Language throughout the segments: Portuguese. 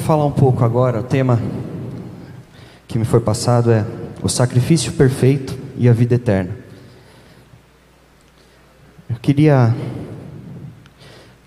falar um pouco agora, o tema que me foi passado é o sacrifício perfeito e a vida eterna. Eu queria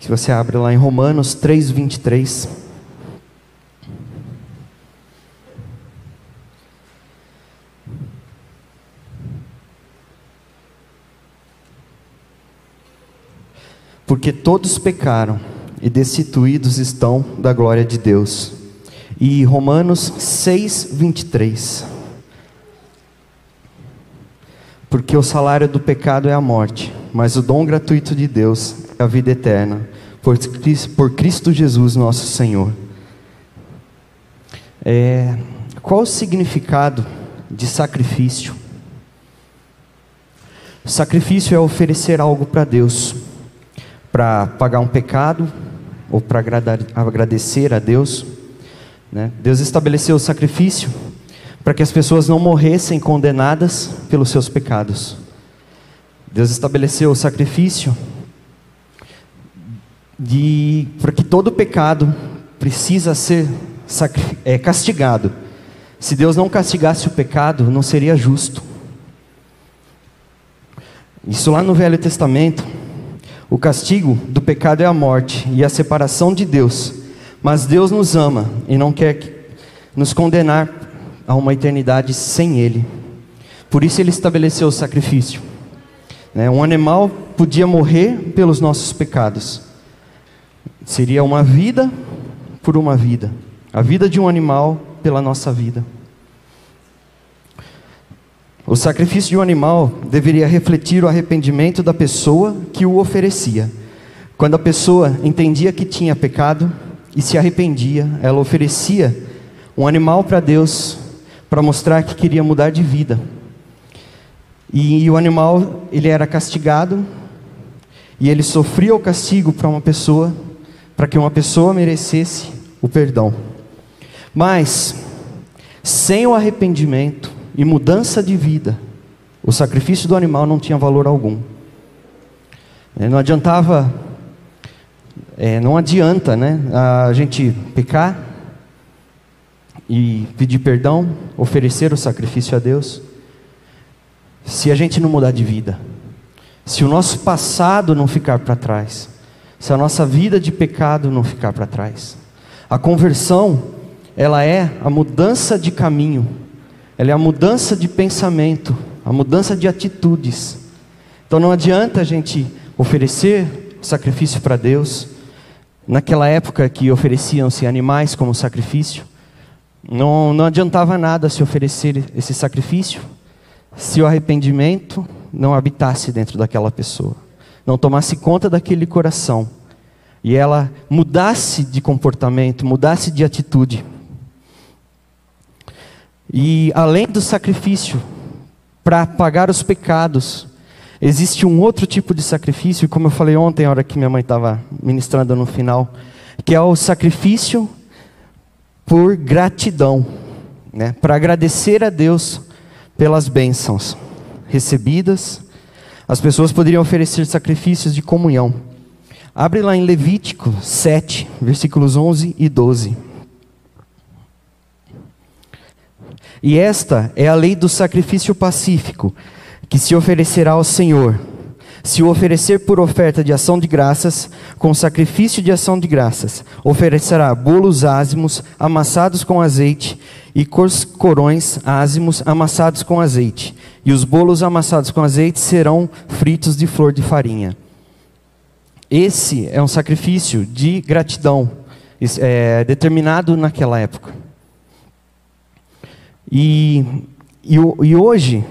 que você abra lá em Romanos 3:23. Porque todos pecaram e destituídos estão da glória de Deus. E Romanos 6, 23. Porque o salário do pecado é a morte, mas o dom gratuito de Deus é a vida eterna, por Cristo, por Cristo Jesus nosso Senhor. É, qual o significado de sacrifício? Sacrifício é oferecer algo para Deus, para pagar um pecado, ou para agradecer a Deus. Né? Deus estabeleceu o sacrifício para que as pessoas não morressem condenadas pelos seus pecados. Deus estabeleceu o sacrifício de para que todo pecado precisa ser é, castigado. Se Deus não castigasse o pecado, não seria justo. Isso lá no Velho Testamento, o castigo do pecado é a morte e a separação de Deus. Mas Deus nos ama e não quer nos condenar a uma eternidade sem Ele. Por isso Ele estabeleceu o sacrifício. Né? Um animal podia morrer pelos nossos pecados. Seria uma vida por uma vida. A vida de um animal pela nossa vida. O sacrifício de um animal deveria refletir o arrependimento da pessoa que o oferecia. Quando a pessoa entendia que tinha pecado e se arrependia, ela oferecia um animal para Deus para mostrar que queria mudar de vida. E, e o animal, ele era castigado e ele sofria o castigo para uma pessoa, para que uma pessoa merecesse o perdão. Mas sem o arrependimento, e mudança de vida, o sacrifício do animal não tinha valor algum. É, não adiantava, é, não adianta, né, a gente pecar e pedir perdão, oferecer o sacrifício a Deus, se a gente não mudar de vida, se o nosso passado não ficar para trás, se a nossa vida de pecado não ficar para trás. A conversão, ela é a mudança de caminho ela é a mudança de pensamento, a mudança de atitudes. Então não adianta a gente oferecer sacrifício para Deus. Naquela época que ofereciam-se animais como sacrifício, não, não adiantava nada se oferecer esse sacrifício se o arrependimento não habitasse dentro daquela pessoa, não tomasse conta daquele coração e ela mudasse de comportamento, mudasse de atitude. E além do sacrifício para pagar os pecados, existe um outro tipo de sacrifício, como eu falei ontem, na hora que minha mãe estava ministrando no final, que é o sacrifício por gratidão, né? para agradecer a Deus pelas bênçãos recebidas. As pessoas poderiam oferecer sacrifícios de comunhão. Abre lá em Levítico 7, versículos 11 e 12. E esta é a lei do sacrifício pacífico, que se oferecerá ao Senhor. Se o oferecer por oferta de ação de graças, com sacrifício de ação de graças, oferecerá bolos ázimos amassados com azeite e corões ázimos amassados com azeite. E os bolos amassados com azeite serão fritos de flor de farinha. Esse é um sacrifício de gratidão, é, determinado naquela época. E, e, e hoje,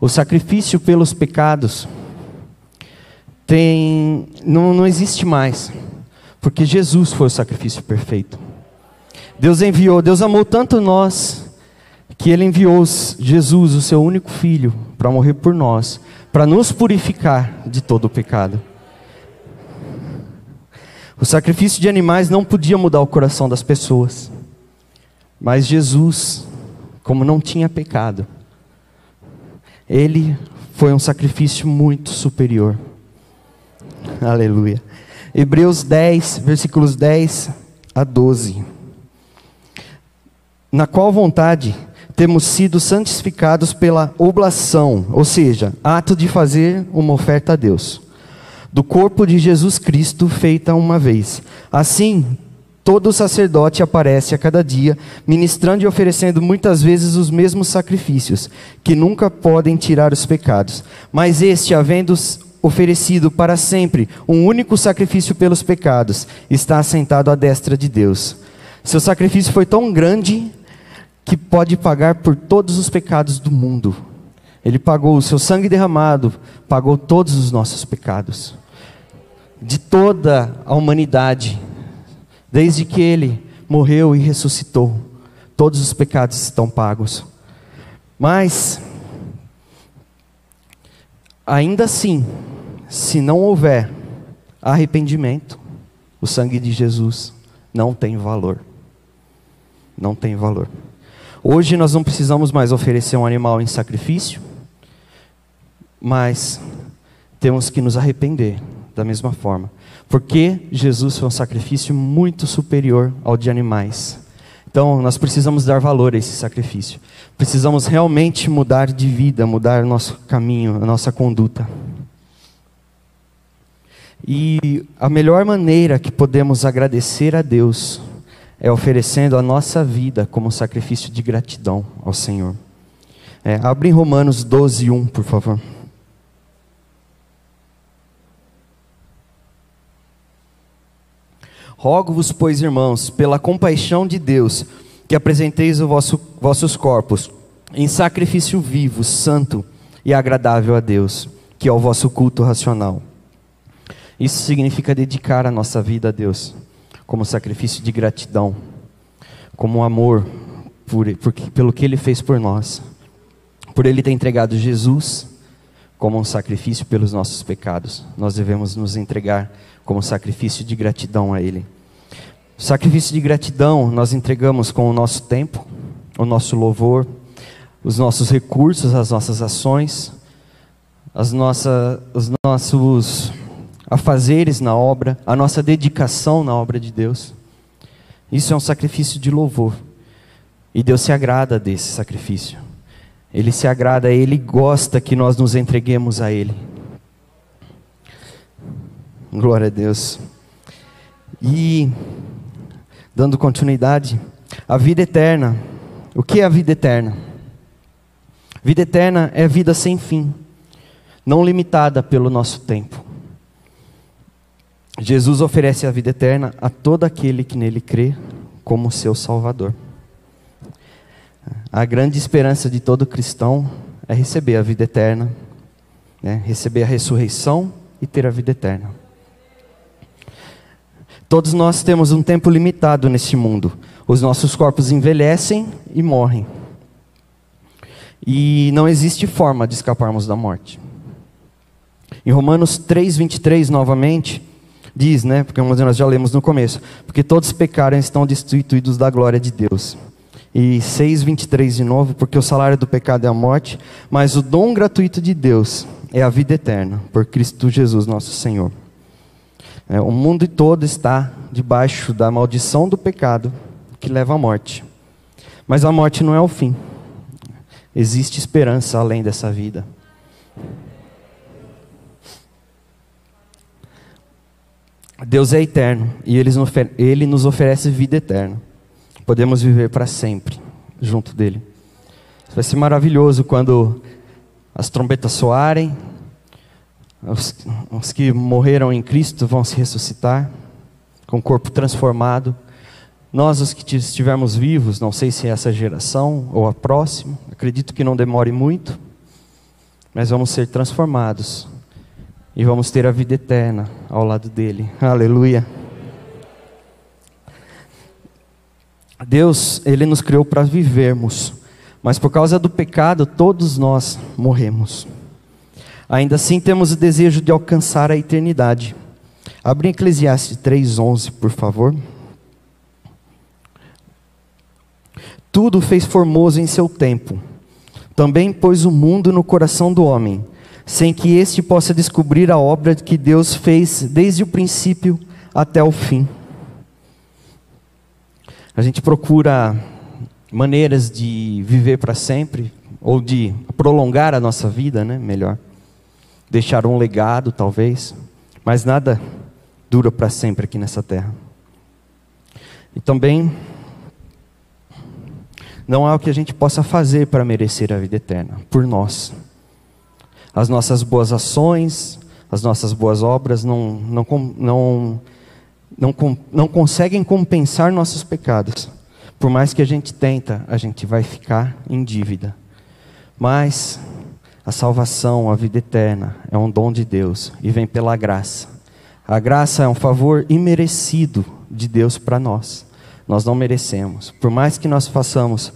o sacrifício pelos pecados tem, não, não existe mais, porque Jesus foi o sacrifício perfeito. Deus enviou, Deus amou tanto nós, que Ele enviou Jesus, o seu único filho, para morrer por nós, para nos purificar de todo o pecado. O sacrifício de animais não podia mudar o coração das pessoas, mas Jesus como não tinha pecado, ele foi um sacrifício muito superior. Aleluia. Hebreus 10, versículos 10 a 12. na qual vontade temos sido santificados pela oblação, ou seja, ato de fazer uma oferta a Deus, do corpo de Jesus Cristo feita uma vez. Assim, todo sacerdote aparece a cada dia, ministrando e oferecendo muitas vezes os mesmos sacrifícios, que nunca podem tirar os pecados. Mas este, havendo oferecido para sempre um único sacrifício pelos pecados, está assentado à destra de Deus. Seu sacrifício foi tão grande que pode pagar por todos os pecados do mundo. Ele pagou o seu sangue derramado, pagou todos os nossos pecados. De toda a humanidade, desde que ele morreu e ressuscitou, todos os pecados estão pagos. Mas, ainda assim, se não houver arrependimento, o sangue de Jesus não tem valor. Não tem valor. Hoje nós não precisamos mais oferecer um animal em sacrifício, mas temos que nos arrepender da mesma forma. Porque Jesus foi um sacrifício muito superior ao de animais. Então, nós precisamos dar valor a esse sacrifício. Precisamos realmente mudar de vida, mudar nosso caminho, a nossa conduta. E a melhor maneira que podemos agradecer a Deus é oferecendo a nossa vida como sacrifício de gratidão ao Senhor. É, abre em Romanos 12, 1, por favor. Rogo-vos, pois, irmãos, pela compaixão de Deus, que apresenteis os vosso, vossos corpos em sacrifício vivo, santo e agradável a Deus, que é o vosso culto racional. Isso significa dedicar a nossa vida a Deus como sacrifício de gratidão, como amor por, por, pelo que Ele fez por nós, por Ele ter entregado Jesus como um sacrifício pelos nossos pecados. Nós devemos nos entregar como sacrifício de gratidão a Ele. Sacrifício de gratidão nós entregamos com o nosso tempo, o nosso louvor, os nossos recursos, as nossas ações, as nossas, os nossos afazeres na obra, a nossa dedicação na obra de Deus. Isso é um sacrifício de louvor. E Deus se agrada desse sacrifício. Ele se agrada, ele gosta que nós nos entreguemos a ele. Glória a Deus. E dando continuidade, a vida eterna. O que é a vida eterna? Vida eterna é vida sem fim, não limitada pelo nosso tempo. Jesus oferece a vida eterna a todo aquele que nele crê como seu Salvador. A grande esperança de todo cristão é receber a vida eterna, né? receber a ressurreição e ter a vida eterna. Todos nós temos um tempo limitado neste mundo. Os nossos corpos envelhecem e morrem. E não existe forma de escaparmos da morte. Em Romanos 3:23 novamente, diz, né? Porque nós já lemos no começo. Porque todos pecaram e estão destituídos da glória de Deus. E 6,23 de novo, porque o salário do pecado é a morte, mas o dom gratuito de Deus é a vida eterna, por Cristo Jesus nosso Senhor. É, o mundo todo está debaixo da maldição do pecado que leva à morte. Mas a morte não é o fim. Existe esperança além dessa vida. Deus é eterno e Ele nos oferece vida eterna. Podemos viver para sempre junto dEle. Vai ser maravilhoso quando as trombetas soarem, os, os que morreram em Cristo vão se ressuscitar, com o corpo transformado. Nós, os que estivermos vivos, não sei se é essa geração ou a próxima, acredito que não demore muito, mas vamos ser transformados e vamos ter a vida eterna ao lado dele. Aleluia. Deus, ele nos criou para vivermos, mas por causa do pecado todos nós morremos. Ainda assim temos o desejo de alcançar a eternidade. Abre Eclesiastes 3:11, por favor. Tudo fez formoso em seu tempo. Também pôs o mundo no coração do homem sem que este possa descobrir a obra que Deus fez desde o princípio até o fim. A gente procura maneiras de viver para sempre, ou de prolongar a nossa vida, né? Melhor. Deixar um legado, talvez. Mas nada dura para sempre aqui nessa terra. E também não há o que a gente possa fazer para merecer a vida eterna, por nós. As nossas boas ações, as nossas boas obras não, não, não, não, não conseguem compensar nossos pecados. Por mais que a gente tenta, a gente vai ficar em dívida. Mas a salvação, a vida eterna, é um dom de Deus e vem pela graça. A graça é um favor imerecido de Deus para nós. Nós não merecemos. Por mais que nós façamos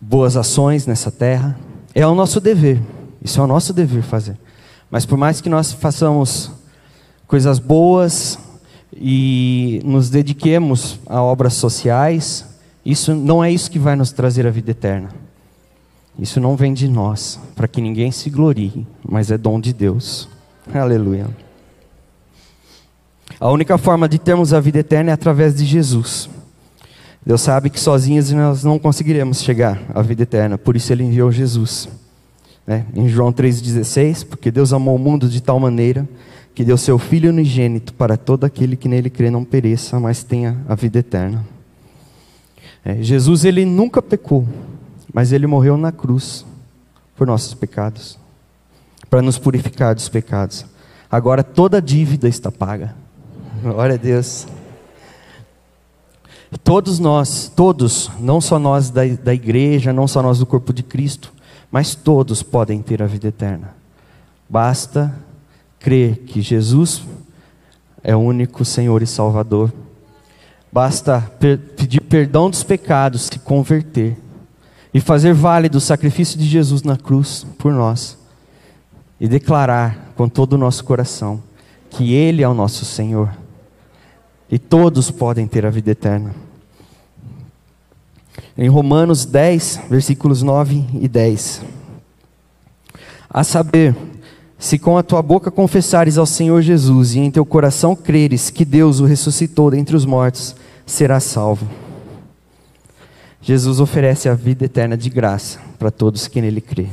boas ações nessa terra, é o nosso dever. Isso é o nosso dever fazer. Mas por mais que nós façamos coisas boas e nos dediquemos a obras sociais, isso não é isso que vai nos trazer a vida eterna. Isso não vem de nós, para que ninguém se glorie, mas é dom de Deus. Aleluia. A única forma de termos a vida eterna é através de Jesus. Deus sabe que sozinhos nós não conseguiremos chegar à vida eterna, por isso Ele enviou Jesus. Né? Em João 3,16, porque Deus amou o mundo de tal maneira que deu seu Filho unigênito para todo aquele que nele crê não pereça, mas tenha a vida eterna. É, Jesus ele nunca pecou, mas ele morreu na cruz por nossos pecados, para nos purificar dos pecados. Agora toda dívida está paga. Glória a Deus. Todos nós, todos, não só nós da, da igreja, não só nós do corpo de Cristo, mas todos podem ter a vida eterna. Basta crer que Jesus é o único Senhor e Salvador Basta per pedir perdão dos pecados, se converter e fazer válido o sacrifício de Jesus na cruz por nós e declarar com todo o nosso coração que Ele é o nosso Senhor e todos podem ter a vida eterna. Em Romanos 10, versículos 9 e 10. A saber, se com a tua boca confessares ao Senhor Jesus e em teu coração creres que Deus o ressuscitou dentre os mortos, serás salvo. Jesus oferece a vida eterna de graça para todos que nele crê.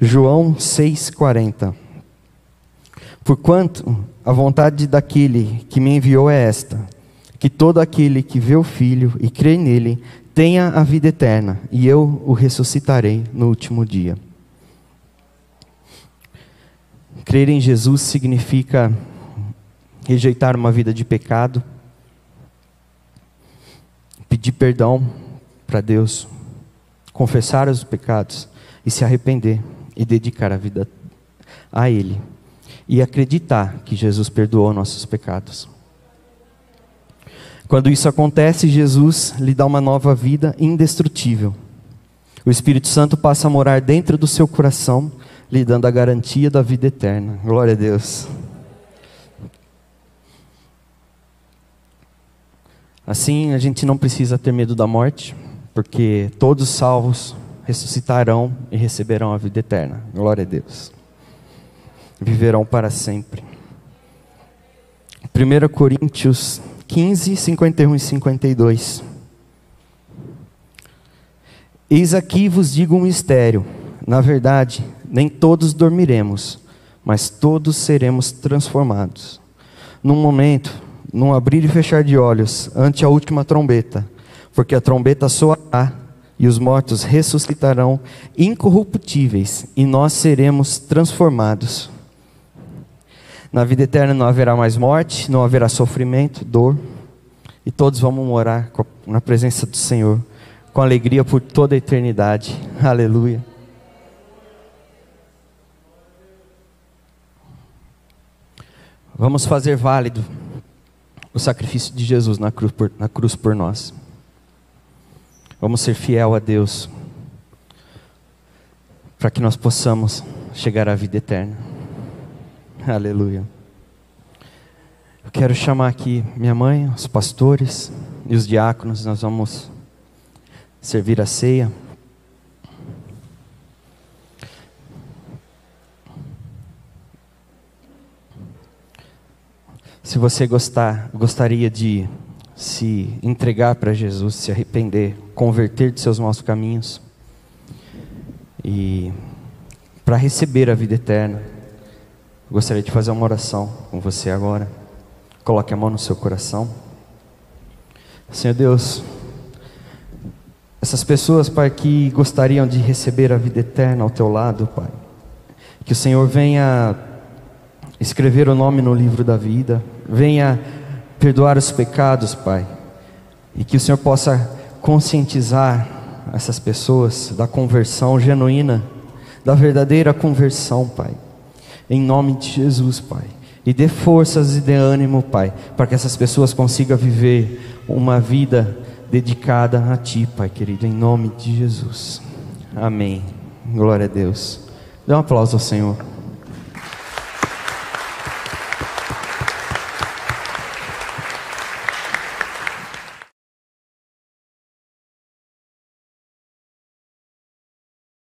João 6,40 Porquanto a vontade daquele que me enviou é esta: que todo aquele que vê o Filho e crê nele tenha a vida eterna, e eu o ressuscitarei no último dia. Crer em Jesus significa rejeitar uma vida de pecado, pedir perdão para Deus, confessar os pecados e se arrepender e dedicar a vida a Ele e acreditar que Jesus perdoou nossos pecados. Quando isso acontece, Jesus lhe dá uma nova vida indestrutível. O Espírito Santo passa a morar dentro do seu coração lhe dando a garantia da vida eterna. Glória a Deus. Assim, a gente não precisa ter medo da morte, porque todos salvos ressuscitarão e receberão a vida eterna. Glória a Deus. Viverão para sempre. 1 Coríntios 15, 51 e 52. Eis aqui vos digo um mistério. Na verdade, nem todos dormiremos, mas todos seremos transformados. Num momento, num abrir e fechar de olhos, ante a última trombeta, porque a trombeta soará e os mortos ressuscitarão incorruptíveis e nós seremos transformados. Na vida eterna não haverá mais morte, não haverá sofrimento, dor, e todos vamos morar na presença do Senhor, com alegria por toda a eternidade. Aleluia. Vamos fazer válido o sacrifício de Jesus na cruz por, na cruz por nós. Vamos ser fiel a Deus para que nós possamos chegar à vida eterna. Aleluia. Eu quero chamar aqui minha mãe, os pastores e os diáconos, nós vamos servir a ceia. Se você gostar, gostaria de se entregar para Jesus, se arrepender, converter de seus maus caminhos e para receber a vida eterna. Gostaria de fazer uma oração com você agora. Coloque a mão no seu coração. Senhor Deus, essas pessoas, Pai, que gostariam de receber a vida eterna ao teu lado, Pai, que o Senhor venha escrever o nome no livro da vida, venha perdoar os pecados, Pai, e que o Senhor possa conscientizar essas pessoas da conversão genuína, da verdadeira conversão, Pai, em nome de Jesus, Pai. E dê forças e dê ânimo, Pai, para que essas pessoas consigam viver uma vida dedicada a Ti, Pai querido, em nome de Jesus. Amém. Glória a Deus. Dê um aplauso ao Senhor.